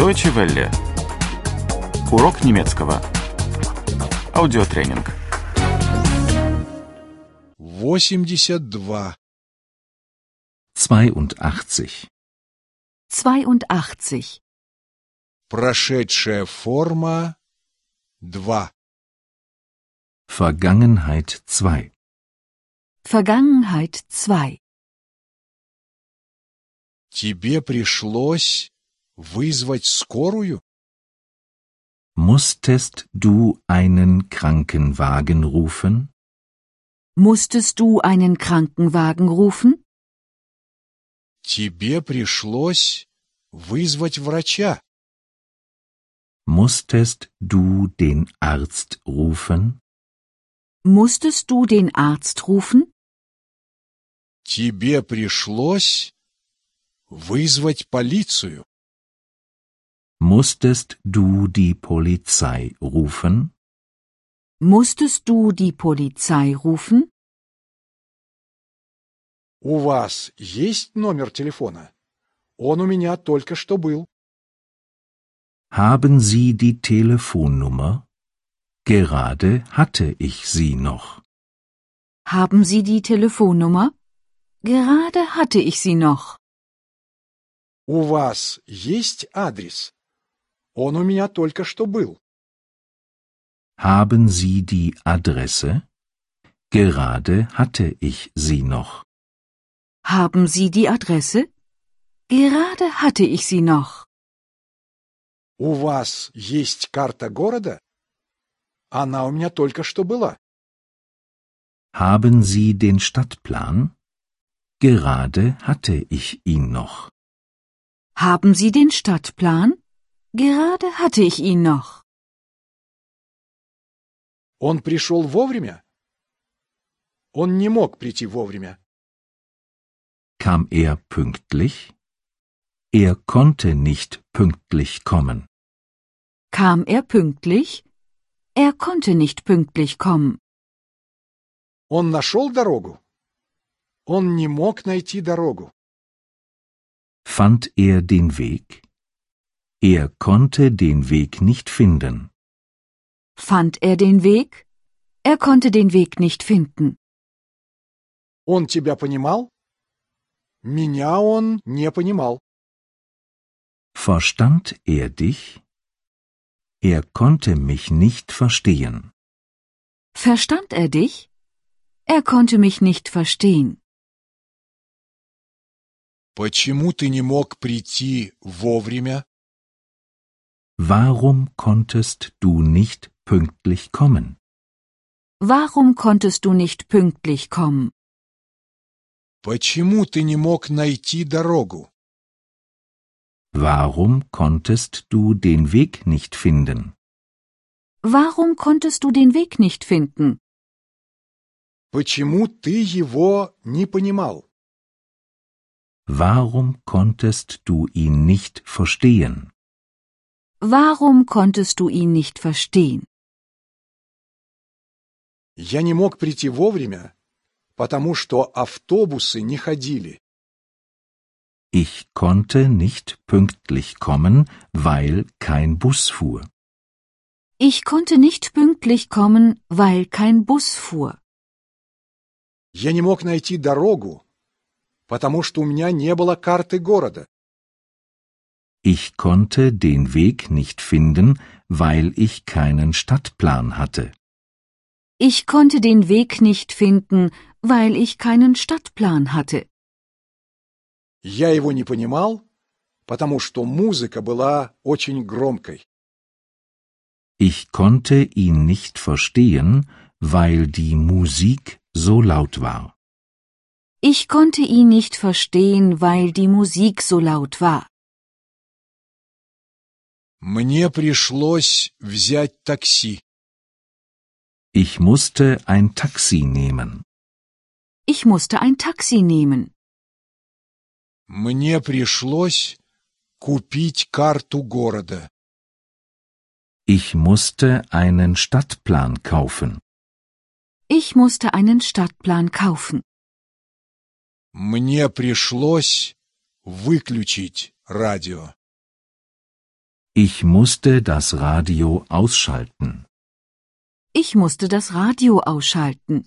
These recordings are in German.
Deutsche Welle. Урок немецкого. Аудиотренинг. 82. 82. 82. Прошедшая форма 2. Vergangenheit 2. Vergangenheit 2. Тебе пришлось вызвать скорую? Musstest du einen Krankenwagen rufen? Musstest du einen Krankenwagen rufen? Тебе пришлось вызвать врача? Musstest du den Arzt rufen? Musstest du den Arzt rufen? Тебе пришлось вызвать полицию? Musstest du die Polizei rufen? Musstest du die Polizei rufen? У вас есть номер телефона? Он у меня только что был. Haben Sie die Telefonnummer? Gerade hatte ich sie noch. Haben Sie die Telefonnummer? Gerade hatte ich sie noch. У вас есть адрес? Он у меня только что был. Haben Sie die Adresse? Gerade hatte ich sie noch. Haben Sie die Adresse? Gerade hatte ich sie noch. У вас есть карта города? Она у меня только что была. Haben Sie den Stadtplan? Gerade hatte ich ihn noch. Haben Sie den Stadtplan? Gerade hatte ich ihn noch. Он пришел вовремя? Он не мог прийти вовремя. Kam er pünktlich? Er konnte nicht pünktlich kommen. Kam er pünktlich? Er konnte nicht pünktlich kommen. Он нашел дорогу? Он не мог найти дорогу. Fand er den Weg? Er konnte den Weg nicht finden. Fand er den Weg? Er konnte den Weg nicht finden. Он тебя понимал? Меня он не понимал. Verstand er dich? Er konnte mich nicht verstehen. Verstand er dich? Er konnte mich nicht verstehen. Почему ты не мог прийти вовремя? Warum konntest du nicht pünktlich kommen? Warum konntest du nicht pünktlich kommen? Почему ты не мог найти дорогу? Warum konntest du den Weg nicht finden? Warum konntest du den Weg nicht finden? Почему ты его не понимал? Warum konntest du ihn nicht verstehen? Warum konntest du ihn nicht verstehen? Я не мог прийти вовремя, потому что автобусы не ходили. Ich konnte nicht pünktlich kommen, weil kein Bus fuhr. Ich konnte nicht pünktlich kommen, weil kein Bus fuhr. Я не мог найти дорогу, потому что у меня не было карты города. Ich konnte den Weg nicht finden, weil ich keinen Stadtplan hatte. Ich konnte den Weg nicht finden, weil ich keinen Stadtplan hatte. Я его не понимал, потому что музыка была очень громкой. Ich konnte ihn nicht verstehen, weil die Musik so laut war. Ich konnte ihn nicht verstehen, weil die Musik so laut war. Мне пришлось взять такси. Ich musste ein Taxi nehmen. Ich musste ein Taxi nehmen. Мне пришлось купить карту города. Ich musste einen Stadtplan kaufen. Ich musste einen Stadtplan kaufen. Мне пришлось выключить радио. Ich musste das Radio ausschalten. Ich musste das Radio ausschalten.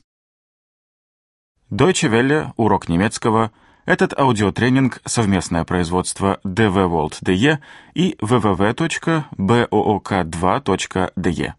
Deutsche Welle. Урок немецкого. Этот аудиотренинг – совместное производство DW World DE и www.book2.de.